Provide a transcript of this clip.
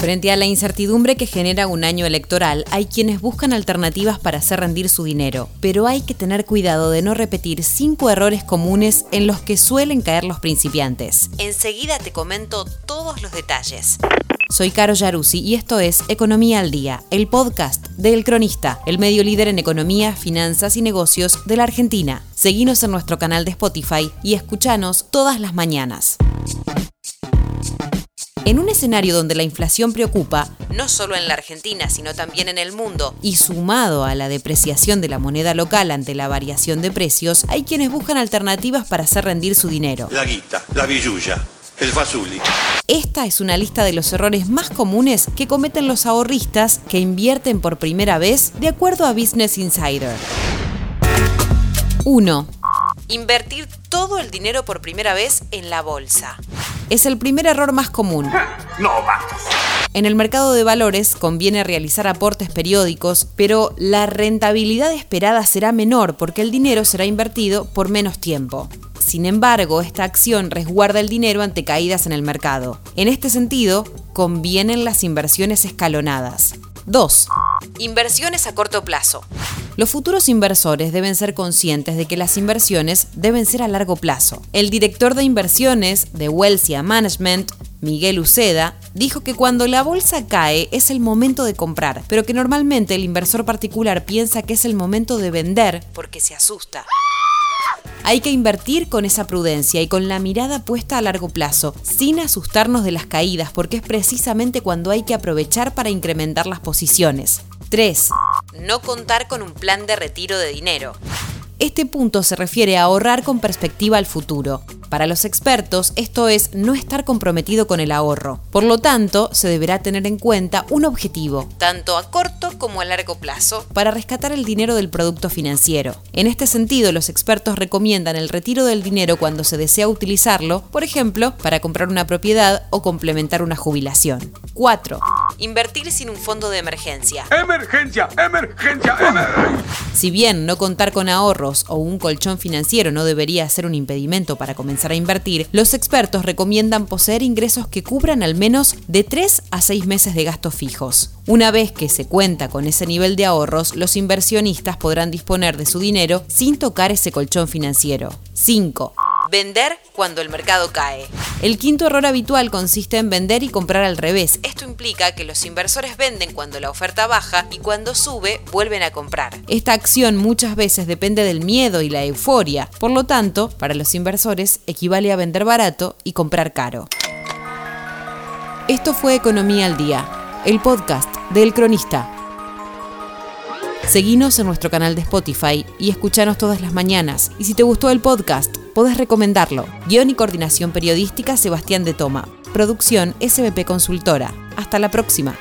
Frente a la incertidumbre que genera un año electoral, hay quienes buscan alternativas para hacer rendir su dinero, pero hay que tener cuidado de no repetir cinco errores comunes en los que suelen caer los principiantes. Enseguida te comento todos los detalles. Soy Caro Yaruzzi y esto es Economía al Día, el podcast de El Cronista, el medio líder en economía, finanzas y negocios de la Argentina. Seguinos en nuestro canal de Spotify y escuchanos todas las mañanas. En un escenario donde la inflación preocupa, no solo en la Argentina, sino también en el mundo, y sumado a la depreciación de la moneda local ante la variación de precios, hay quienes buscan alternativas para hacer rendir su dinero. La guita, la billulla, el fazuli. Esta es una lista de los errores más comunes que cometen los ahorristas que invierten por primera vez de acuerdo a Business Insider. 1. Invertir todo el dinero por primera vez en la bolsa es el primer error más común. No. En el mercado de valores conviene realizar aportes periódicos, pero la rentabilidad esperada será menor porque el dinero será invertido por menos tiempo. Sin embargo, esta acción resguarda el dinero ante caídas en el mercado. En este sentido, convienen las inversiones escalonadas. 2. Inversiones a corto plazo. Los futuros inversores deben ser conscientes de que las inversiones deben ser a largo plazo. El director de inversiones de Welsia Management, Miguel Uceda, dijo que cuando la bolsa cae es el momento de comprar, pero que normalmente el inversor particular piensa que es el momento de vender porque se asusta. Hay que invertir con esa prudencia y con la mirada puesta a largo plazo, sin asustarnos de las caídas, porque es precisamente cuando hay que aprovechar para incrementar las posiciones. 3. No contar con un plan de retiro de dinero. Este punto se refiere a ahorrar con perspectiva al futuro. Para los expertos, esto es no estar comprometido con el ahorro. Por lo tanto, se deberá tener en cuenta un objetivo, tanto a corto como a largo plazo, para rescatar el dinero del producto financiero. En este sentido, los expertos recomiendan el retiro del dinero cuando se desea utilizarlo, por ejemplo, para comprar una propiedad o complementar una jubilación. 4. Invertir sin un fondo de emergencia. Emergencia, emergencia, emergencia. Si bien no contar con ahorros o un colchón financiero no debería ser un impedimento para comenzar a invertir, los expertos recomiendan poseer ingresos que cubran al menos de 3 a 6 meses de gastos fijos. Una vez que se cuenta con ese nivel de ahorros, los inversionistas podrán disponer de su dinero sin tocar ese colchón financiero. 5. Vender cuando el mercado cae. El quinto error habitual consiste en vender y comprar al revés. Esto implica que los inversores venden cuando la oferta baja y cuando sube vuelven a comprar. Esta acción muchas veces depende del miedo y la euforia. Por lo tanto, para los inversores equivale a vender barato y comprar caro. Esto fue Economía al Día, el podcast del Cronista. Seguinos en nuestro canal de Spotify y escuchanos todas las mañanas. Y si te gustó el podcast, podés recomendarlo. Guión y coordinación periodística Sebastián de Toma. Producción SBP Consultora. Hasta la próxima.